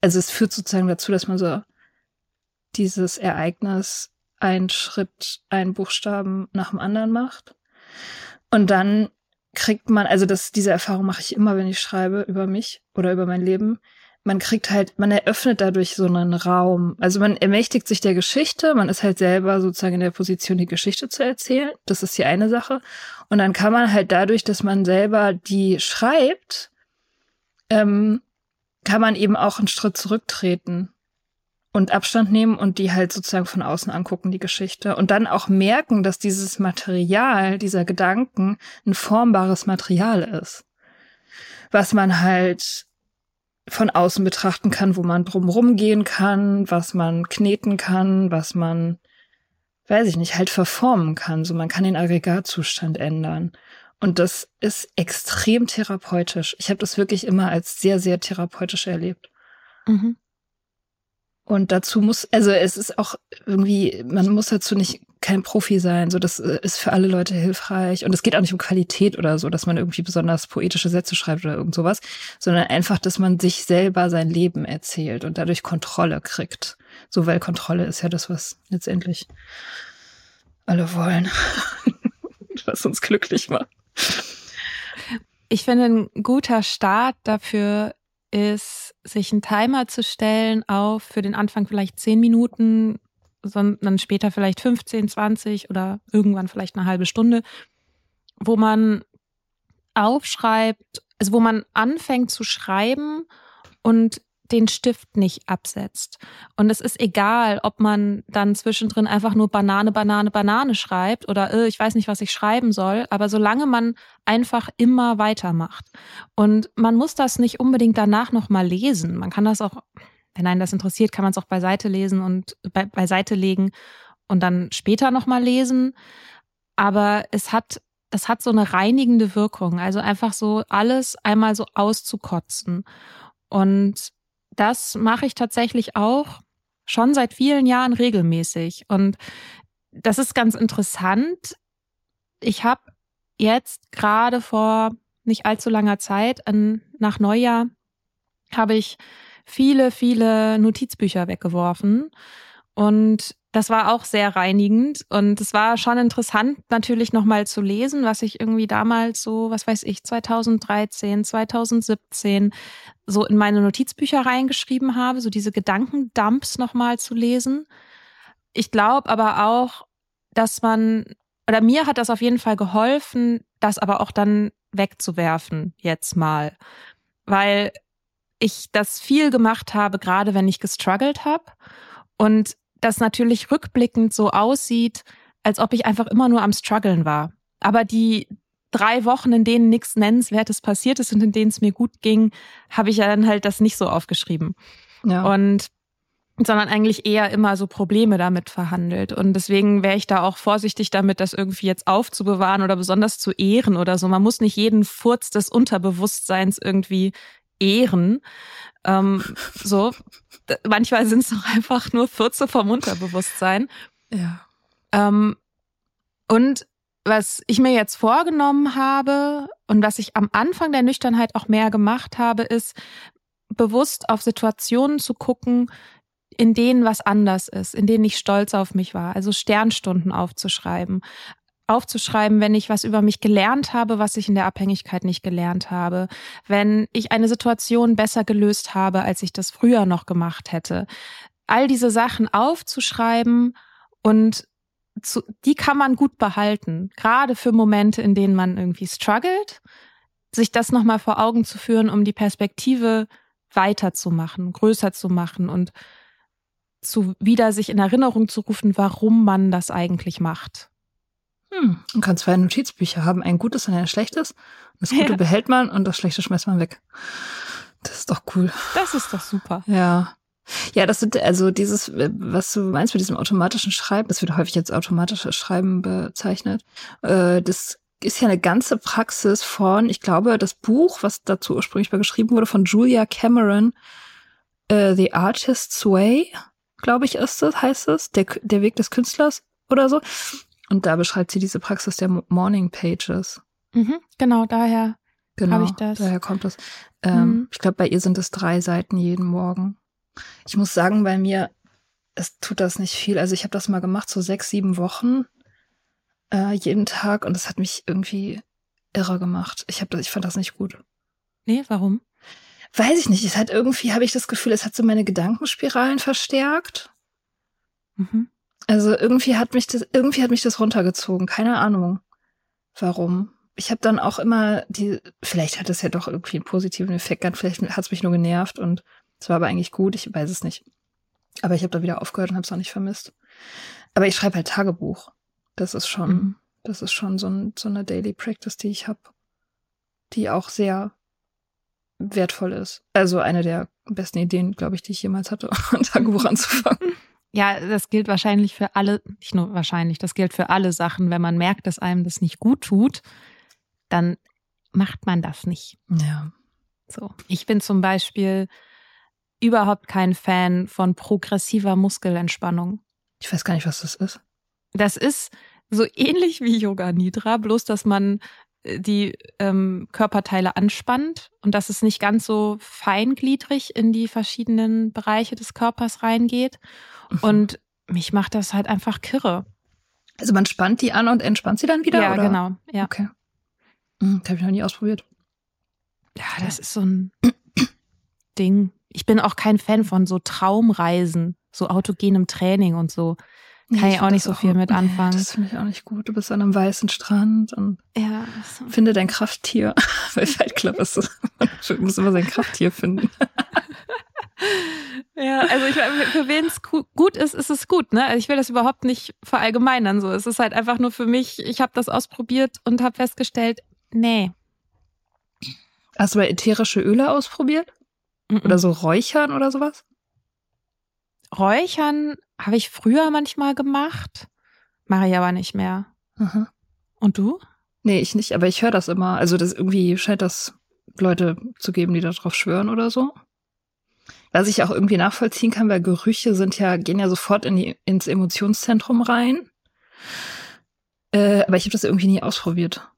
also es führt sozusagen dazu, dass man so dieses Ereignis ein Schritt, ein Buchstaben nach dem anderen macht. Und dann kriegt man, also das, diese Erfahrung mache ich immer, wenn ich schreibe über mich oder über mein Leben. Man kriegt halt, man eröffnet dadurch so einen Raum. Also man ermächtigt sich der Geschichte, man ist halt selber sozusagen in der Position, die Geschichte zu erzählen. Das ist die eine Sache. Und dann kann man halt dadurch, dass man selber die schreibt, ähm, kann man eben auch einen Schritt zurücktreten und Abstand nehmen und die halt sozusagen von außen angucken, die Geschichte. Und dann auch merken, dass dieses Material, dieser Gedanken ein formbares Material ist. Was man halt von außen betrachten kann, wo man drumrum gehen kann, was man kneten kann, was man, weiß ich nicht, halt verformen kann. So man kann den Aggregatzustand ändern. Und das ist extrem therapeutisch. Ich habe das wirklich immer als sehr, sehr therapeutisch erlebt. Mhm. Und dazu muss, also es ist auch irgendwie, man muss dazu nicht kein Profi sein. So, das äh, ist für alle Leute hilfreich. Und es geht auch nicht um Qualität oder so, dass man irgendwie besonders poetische Sätze schreibt oder irgend sowas, sondern einfach, dass man sich selber sein Leben erzählt und dadurch Kontrolle kriegt. So, weil Kontrolle ist ja das, was letztendlich alle wollen. <laughs> was uns glücklich macht. Ich finde, ein guter Start dafür ist, sich einen Timer zu stellen auf für den Anfang vielleicht zehn Minuten, sondern später vielleicht 15, 20 oder irgendwann vielleicht eine halbe Stunde, wo man aufschreibt, also wo man anfängt zu schreiben und den Stift nicht absetzt. Und es ist egal, ob man dann zwischendrin einfach nur Banane, Banane, Banane schreibt oder äh, ich weiß nicht, was ich schreiben soll, aber solange man einfach immer weitermacht. Und man muss das nicht unbedingt danach nochmal lesen. Man kann das auch, wenn einen das interessiert, kann man es auch beiseite lesen und be beiseite legen und dann später nochmal lesen. Aber es hat es hat so eine reinigende Wirkung, also einfach so alles einmal so auszukotzen. Und das mache ich tatsächlich auch schon seit vielen Jahren regelmäßig. Und das ist ganz interessant. Ich habe jetzt gerade vor nicht allzu langer Zeit, nach Neujahr, habe ich viele, viele Notizbücher weggeworfen. Und das war auch sehr reinigend und es war schon interessant natürlich nochmal zu lesen, was ich irgendwie damals so, was weiß ich, 2013, 2017 so in meine Notizbücher reingeschrieben habe, so diese Gedankendumps nochmal zu lesen. Ich glaube aber auch, dass man, oder mir hat das auf jeden Fall geholfen, das aber auch dann wegzuwerfen, jetzt mal. Weil ich das viel gemacht habe, gerade wenn ich gestruggelt habe. Und das natürlich rückblickend so aussieht, als ob ich einfach immer nur am struggeln war. Aber die drei Wochen, in denen nichts Nennenswertes passiert ist und in denen es mir gut ging, habe ich ja dann halt das nicht so aufgeschrieben. Ja. Und sondern eigentlich eher immer so Probleme damit verhandelt. Und deswegen wäre ich da auch vorsichtig damit, das irgendwie jetzt aufzubewahren oder besonders zu ehren oder so. Man muss nicht jeden Furz des Unterbewusstseins irgendwie ehren. Ähm, so, manchmal sind es doch einfach nur Fürze vom Unterbewusstsein. Ja. Ähm, und was ich mir jetzt vorgenommen habe und was ich am Anfang der Nüchternheit auch mehr gemacht habe, ist bewusst auf Situationen zu gucken, in denen was anders ist, in denen ich stolz auf mich war. Also Sternstunden aufzuschreiben aufzuschreiben, wenn ich was über mich gelernt habe, was ich in der Abhängigkeit nicht gelernt habe, wenn ich eine Situation besser gelöst habe, als ich das früher noch gemacht hätte. all diese Sachen aufzuschreiben und zu, die kann man gut behalten, gerade für Momente, in denen man irgendwie struggelt, sich das nochmal vor Augen zu führen, um die Perspektive weiterzumachen, größer zu machen und zu wieder sich in Erinnerung zu rufen, warum man das eigentlich macht. Hm. Man kann zwei Notizbücher haben, ein gutes und ein schlechtes. Das Gute ja. behält man und das Schlechte schmeißt man weg. Das ist doch cool. Das ist doch super. Ja. Ja, das sind also dieses, was du meinst mit diesem automatischen Schreiben, das wird häufig als automatisches Schreiben bezeichnet. Äh, das ist ja eine ganze Praxis von, ich glaube, das Buch, was dazu ursprünglich mal geschrieben wurde, von Julia Cameron, uh, The Artist's Way, glaube ich, ist es, heißt es, der, der Weg des Künstlers oder so. Und da beschreibt sie diese Praxis der Morning Pages. Mhm, genau, daher genau, habe ich das. Daher kommt das. Ähm, mhm. Ich glaube, bei ihr sind es drei Seiten jeden Morgen. Ich muss sagen, bei mir, es tut das nicht viel. Also ich habe das mal gemacht, so sechs, sieben Wochen äh, jeden Tag und es hat mich irgendwie irre gemacht. Ich, hab das, ich fand das nicht gut. Nee, warum? Weiß ich nicht. Es hat irgendwie, habe ich das Gefühl, es hat so meine Gedankenspiralen verstärkt. Mhm. Also irgendwie hat mich das, irgendwie hat mich das runtergezogen. Keine Ahnung, warum. Ich habe dann auch immer die, vielleicht hat es ja doch irgendwie einen positiven Effekt gehabt, vielleicht hat es mich nur genervt und es war aber eigentlich gut, ich weiß es nicht. Aber ich habe da wieder aufgehört und habe es auch nicht vermisst. Aber ich schreibe halt Tagebuch. Das ist schon, mhm. das ist schon so, ein, so eine Daily Practice, die ich habe, die auch sehr wertvoll ist. Also eine der besten Ideen, glaube ich, die ich jemals hatte, <laughs> ein Tagebuch anzufangen. <laughs> Ja, das gilt wahrscheinlich für alle, nicht nur wahrscheinlich, das gilt für alle Sachen. Wenn man merkt, dass einem das nicht gut tut, dann macht man das nicht. Ja. So. Ich bin zum Beispiel überhaupt kein Fan von progressiver Muskelentspannung. Ich weiß gar nicht, was das ist. Das ist so ähnlich wie Yoga Nidra, bloß dass man die ähm, Körperteile anspannt und dass es nicht ganz so feingliedrig in die verschiedenen Bereiche des Körpers reingeht. Mhm. Und mich macht das halt einfach kirre. Also man spannt die an und entspannt sie dann wieder? Ja, oder? genau. Ja. Okay. Das habe ich noch nie ausprobiert. Ja, das ist so ein <clears throat> Ding. Ich bin auch kein Fan von so Traumreisen, so autogenem Training und so. Kann ich, auch nicht so viel mit <laughs> anfangen. Nee, das finde ich auch nicht gut. Du bist an einem weißen Strand und ja, so. finde dein Krafttier. Bei Fight Club ist man muss immer sein Krafttier finden. <laughs> ja, also ich meine, für wen es gut ist, ist es gut, ne? Also ich will das überhaupt nicht verallgemeinern so. Es ist halt einfach nur für mich, ich habe das ausprobiert und habe festgestellt, nee. Hast du mal ätherische Öle ausprobiert? Mm -mm. Oder so Räuchern oder sowas? Räuchern habe ich früher manchmal gemacht, mache ich aber nicht mehr. Aha. Und du? Nee, ich nicht, aber ich höre das immer. Also das irgendwie scheint das Leute zu geben, die darauf schwören oder so. Was ich auch irgendwie nachvollziehen kann, weil Gerüche sind ja, gehen ja sofort in die, ins Emotionszentrum rein. Äh, aber ich habe das irgendwie nie ausprobiert.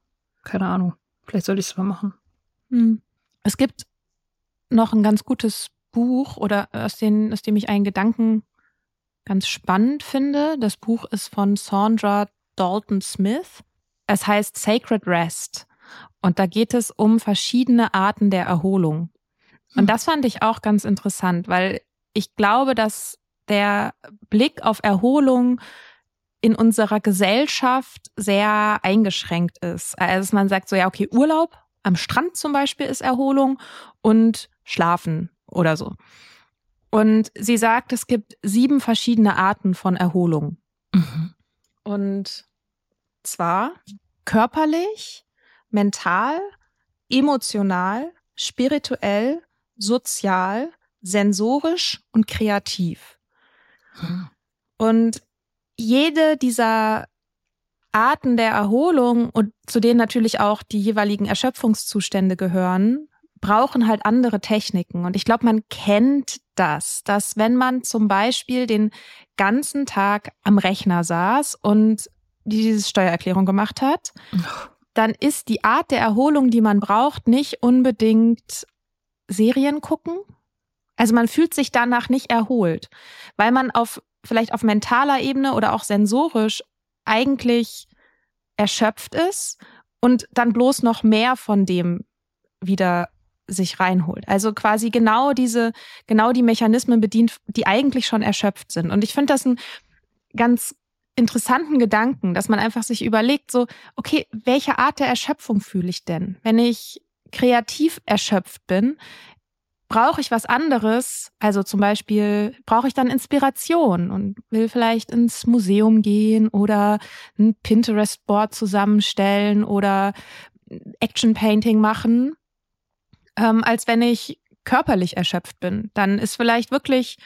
Keine Ahnung. Vielleicht sollte ich es mal machen. Hm. Es gibt noch ein ganz gutes Buch oder aus, den, aus dem ich einen Gedanken ganz spannend finde. Das Buch ist von Sandra Dalton Smith. Es heißt Sacred Rest. Und da geht es um verschiedene Arten der Erholung. Und hm. das fand ich auch ganz interessant, weil ich glaube, dass der Blick auf Erholung in unserer Gesellschaft sehr eingeschränkt ist. Also man sagt so, ja, okay, Urlaub am Strand zum Beispiel ist Erholung und Schlafen oder so. Und sie sagt, es gibt sieben verschiedene Arten von Erholung. Mhm. Und zwar körperlich, mental, emotional, spirituell, sozial, sensorisch und kreativ. Mhm. Und jede dieser Arten der Erholung und zu denen natürlich auch die jeweiligen Erschöpfungszustände gehören, brauchen halt andere Techniken. Und ich glaube, man kennt das, dass wenn man zum Beispiel den ganzen Tag am Rechner saß und diese Steuererklärung gemacht hat, dann ist die Art der Erholung, die man braucht, nicht unbedingt Serien gucken. Also man fühlt sich danach nicht erholt, weil man auf vielleicht auf mentaler Ebene oder auch sensorisch eigentlich erschöpft ist und dann bloß noch mehr von dem wieder sich reinholt. Also quasi genau diese, genau die Mechanismen bedient, die eigentlich schon erschöpft sind. Und ich finde das ein ganz interessanten Gedanken, dass man einfach sich überlegt, so, okay, welche Art der Erschöpfung fühle ich denn? Wenn ich kreativ erschöpft bin, brauche ich was anderes. Also zum Beispiel brauche ich dann Inspiration und will vielleicht ins Museum gehen oder ein Pinterest-Board zusammenstellen oder Action Painting machen, ähm, als wenn ich körperlich erschöpft bin. Dann ist vielleicht wirklich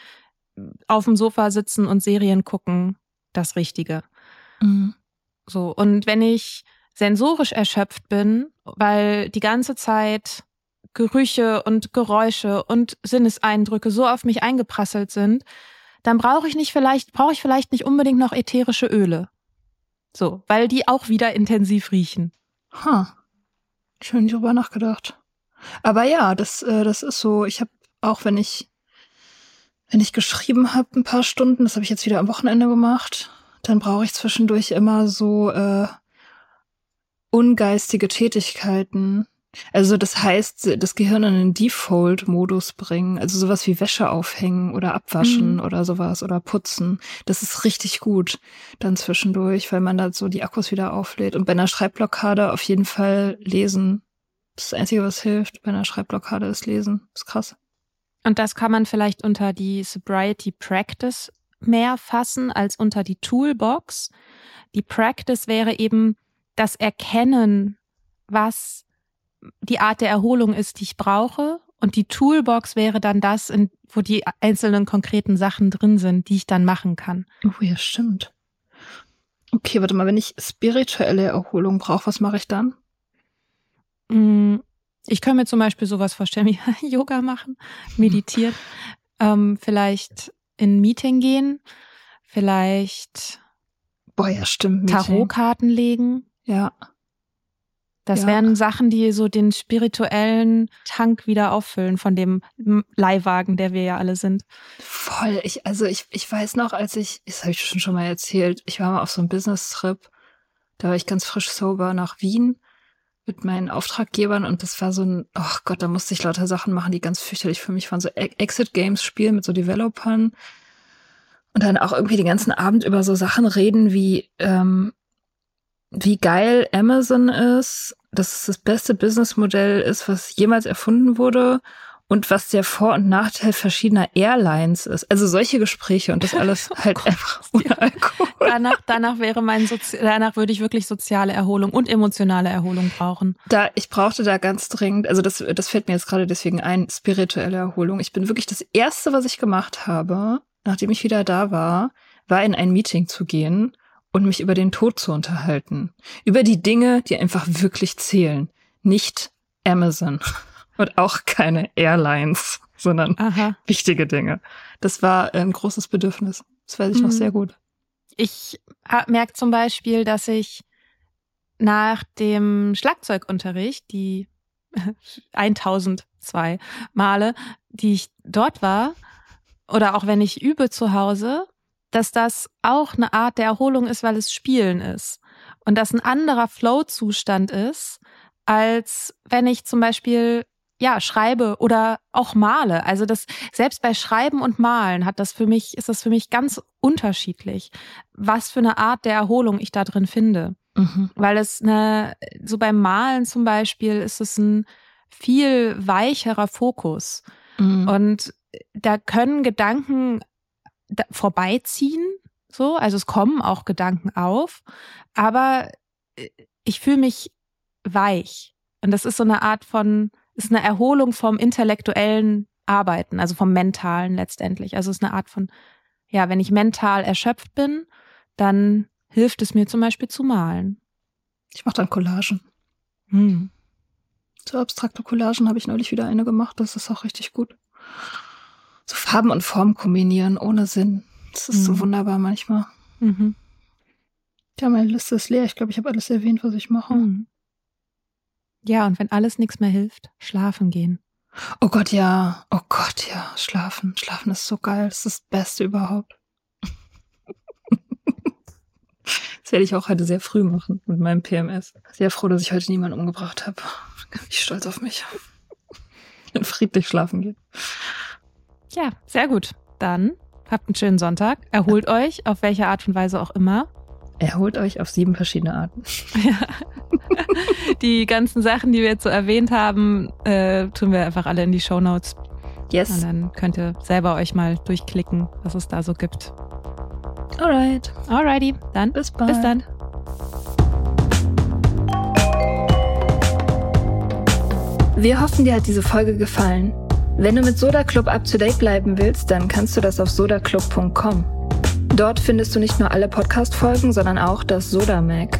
auf dem Sofa sitzen und Serien gucken das Richtige. Mhm. So. Und wenn ich sensorisch erschöpft bin, weil die ganze Zeit Gerüche und Geräusche und Sinneseindrücke so auf mich eingeprasselt sind, dann brauche ich nicht vielleicht, brauche ich vielleicht nicht unbedingt noch ätherische Öle. So, weil die auch wieder intensiv riechen. Ha. Huh. Schön drüber nachgedacht. Aber ja, das, äh, das ist so. Ich habe auch, wenn ich, wenn ich geschrieben habe, ein paar Stunden, das habe ich jetzt wieder am Wochenende gemacht, dann brauche ich zwischendurch immer so äh, ungeistige Tätigkeiten, also das heißt, das Gehirn in den Default-Modus bringen, also sowas wie Wäsche aufhängen oder abwaschen mhm. oder sowas oder putzen. Das ist richtig gut dann zwischendurch, weil man da so die Akkus wieder auflädt. Und bei einer Schreibblockade auf jeden Fall lesen. Das, Einzige, was hilft bei einer Schreibblockade ist lesen. Das ist krass. Und das kann man vielleicht unter die Sobriety Practice mehr fassen als unter die Toolbox. Die Practice wäre eben das Erkennen, was die Art der Erholung ist, die ich brauche. Und die Toolbox wäre dann das, in, wo die einzelnen konkreten Sachen drin sind, die ich dann machen kann. Oh ja, stimmt. Okay, warte mal, wenn ich spirituelle Erholung brauche, was mache ich dann? Mm, ich kann mir zum Beispiel sowas vorstellen wie <laughs> Yoga machen, meditieren, ähm, vielleicht in ein Meeting gehen, vielleicht Boah, ja, stimmt. Tarotkarten legen. Ja. Das ja. wären Sachen, die so den spirituellen Tank wieder auffüllen von dem Leihwagen, der wir ja alle sind. Voll. Ich, also ich, ich weiß noch, als ich, das habe ich schon schon mal erzählt, ich war mal auf so einem Business-Trip, da war ich ganz frisch sober nach Wien mit meinen Auftraggebern und das war so ein, oh Gott, da musste ich lauter Sachen machen, die ganz fürchterlich für mich waren. So Exit-Games spielen mit so Developern und dann auch irgendwie den ganzen Abend über so Sachen reden wie, ähm, wie geil Amazon ist, dass es das beste Businessmodell ist, was jemals erfunden wurde und was der Vor- und Nachteil verschiedener Airlines ist. Also solche Gespräche und das alles <laughs> oh halt einfach ohne Alkohol. Danach, danach wäre mein Sozi danach würde ich wirklich soziale Erholung und emotionale Erholung brauchen. Da ich brauchte da ganz dringend, also das das fällt mir jetzt gerade deswegen ein, spirituelle Erholung. Ich bin wirklich das erste, was ich gemacht habe, nachdem ich wieder da war, war in ein Meeting zu gehen und mich über den Tod zu unterhalten. Über die Dinge, die einfach wirklich zählen. Nicht Amazon und auch keine Airlines, sondern Aha. wichtige Dinge. Das war ein großes Bedürfnis. Das weiß ich mhm. noch sehr gut. Ich merke zum Beispiel, dass ich nach dem Schlagzeugunterricht, die <laughs> 1002 Male, die ich dort war, oder auch wenn ich übe zu Hause, dass das auch eine Art der Erholung ist, weil es Spielen ist. Und das ein anderer Flow-Zustand ist, als wenn ich zum Beispiel ja, schreibe oder auch male. Also das, selbst bei Schreiben und Malen hat das für mich, ist das für mich ganz unterschiedlich, was für eine Art der Erholung ich da drin finde. Mhm. Weil es eine, so beim Malen zum Beispiel ist es ein viel weicherer Fokus. Mhm. Und da können Gedanken vorbeiziehen, so, also es kommen auch Gedanken auf, aber äh, ich fühle mich weich. Und das ist so eine Art von, ist eine Erholung vom intellektuellen Arbeiten, also vom mentalen letztendlich. Also es ist eine Art von, ja, wenn ich mental erschöpft bin, dann hilft es mir zum Beispiel zu malen. Ich mache dann Collagen. Hm. So abstrakte Collagen habe ich neulich wieder eine gemacht, das ist auch richtig gut so Farben und Formen kombinieren ohne Sinn. Das ist mhm. so wunderbar manchmal. Mhm. Ja, meine Liste ist leer. Ich glaube, ich habe alles erwähnt, was ich mache. Mhm. Ja, und wenn alles nichts mehr hilft, schlafen gehen. Oh Gott, ja. Oh Gott, ja. Schlafen. Schlafen ist so geil. Das ist das Beste überhaupt. <laughs> das werde ich auch heute sehr früh machen mit meinem PMS. Sehr froh, dass ich heute niemanden umgebracht habe. Bin ich stolz auf mich. Und friedlich schlafen gehen. Ja, sehr gut. Dann habt einen schönen Sonntag. Erholt euch, auf welche Art und Weise auch immer. Erholt euch auf sieben verschiedene Arten. Ja. <laughs> <laughs> <laughs> Die ganzen Sachen, die wir jetzt so erwähnt haben, äh, tun wir einfach alle in die Show Notes. Yes. Und dann könnt ihr selber euch mal durchklicken, was es da so gibt. Alright. Alrighty, dann Bis bald. bis dann. Wir hoffen, dir hat diese Folge gefallen. Wenn du mit Soda Club up to date bleiben willst, dann kannst du das auf sodaclub.com. Dort findest du nicht nur alle Podcast-Folgen, sondern auch das Soda Mag,